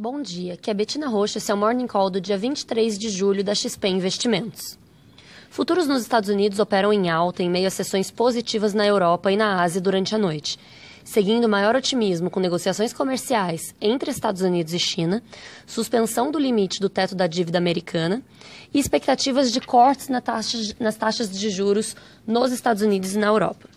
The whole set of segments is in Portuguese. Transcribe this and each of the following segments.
Bom dia, que é Betina Rocha, esse é o Morning Call do dia 23 de julho da XP Investimentos. Futuros nos Estados Unidos operam em alta em meio a sessões positivas na Europa e na Ásia durante a noite, seguindo maior otimismo com negociações comerciais entre Estados Unidos e China, suspensão do limite do teto da dívida americana e expectativas de cortes nas taxas de juros nos Estados Unidos e na Europa.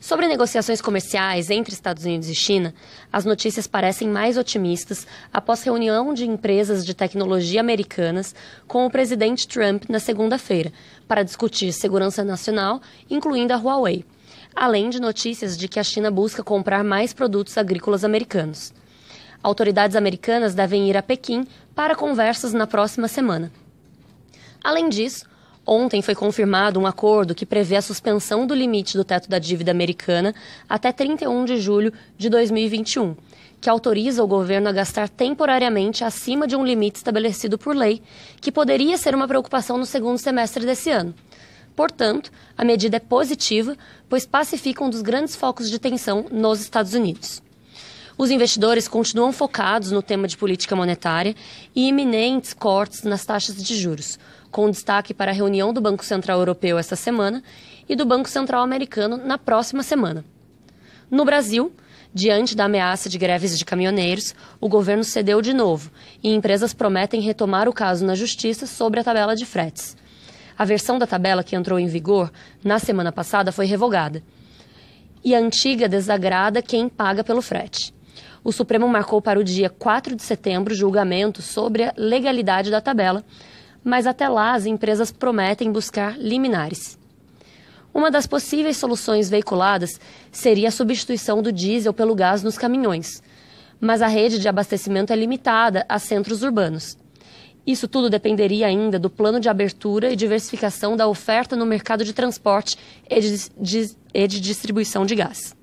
Sobre negociações comerciais entre Estados Unidos e China, as notícias parecem mais otimistas após reunião de empresas de tecnologia americanas com o presidente Trump na segunda-feira, para discutir segurança nacional, incluindo a Huawei, além de notícias de que a China busca comprar mais produtos agrícolas americanos. Autoridades americanas devem ir a Pequim para conversas na próxima semana. Além disso, Ontem foi confirmado um acordo que prevê a suspensão do limite do teto da dívida americana até 31 de julho de 2021, que autoriza o governo a gastar temporariamente acima de um limite estabelecido por lei, que poderia ser uma preocupação no segundo semestre desse ano. Portanto, a medida é positiva, pois pacifica um dos grandes focos de tensão nos Estados Unidos. Os investidores continuam focados no tema de política monetária e iminentes cortes nas taxas de juros, com destaque para a reunião do Banco Central Europeu esta semana e do Banco Central Americano na próxima semana. No Brasil, diante da ameaça de greves de caminhoneiros, o governo cedeu de novo e empresas prometem retomar o caso na justiça sobre a tabela de fretes. A versão da tabela que entrou em vigor na semana passada foi revogada. E a antiga desagrada quem paga pelo frete. O Supremo marcou para o dia 4 de setembro julgamento sobre a legalidade da tabela, mas até lá as empresas prometem buscar liminares. Uma das possíveis soluções veiculadas seria a substituição do diesel pelo gás nos caminhões, mas a rede de abastecimento é limitada a centros urbanos. Isso tudo dependeria ainda do plano de abertura e diversificação da oferta no mercado de transporte e de, e de distribuição de gás.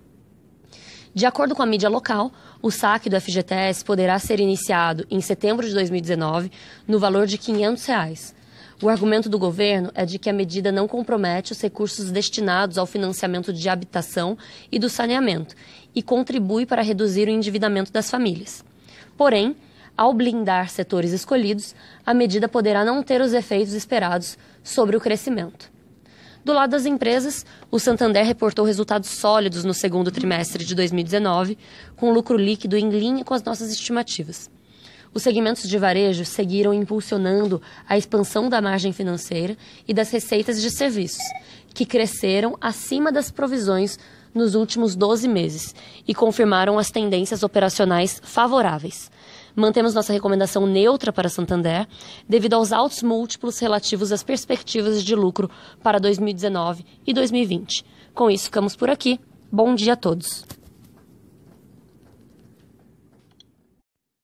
De acordo com a mídia local, o saque do FGTS poderá ser iniciado em setembro de 2019 no valor de 500 reais. O argumento do governo é de que a medida não compromete os recursos destinados ao financiamento de habitação e do saneamento e contribui para reduzir o endividamento das famílias. Porém, ao blindar setores escolhidos, a medida poderá não ter os efeitos esperados sobre o crescimento. Do lado das empresas, o Santander reportou resultados sólidos no segundo trimestre de 2019, com lucro líquido em linha com as nossas estimativas. Os segmentos de varejo seguiram impulsionando a expansão da margem financeira e das receitas de serviços, que cresceram acima das provisões nos últimos 12 meses e confirmaram as tendências operacionais favoráveis. Mantemos nossa recomendação neutra para Santander, devido aos altos múltiplos relativos às perspectivas de lucro para 2019 e 2020. Com isso, ficamos por aqui. Bom dia a todos.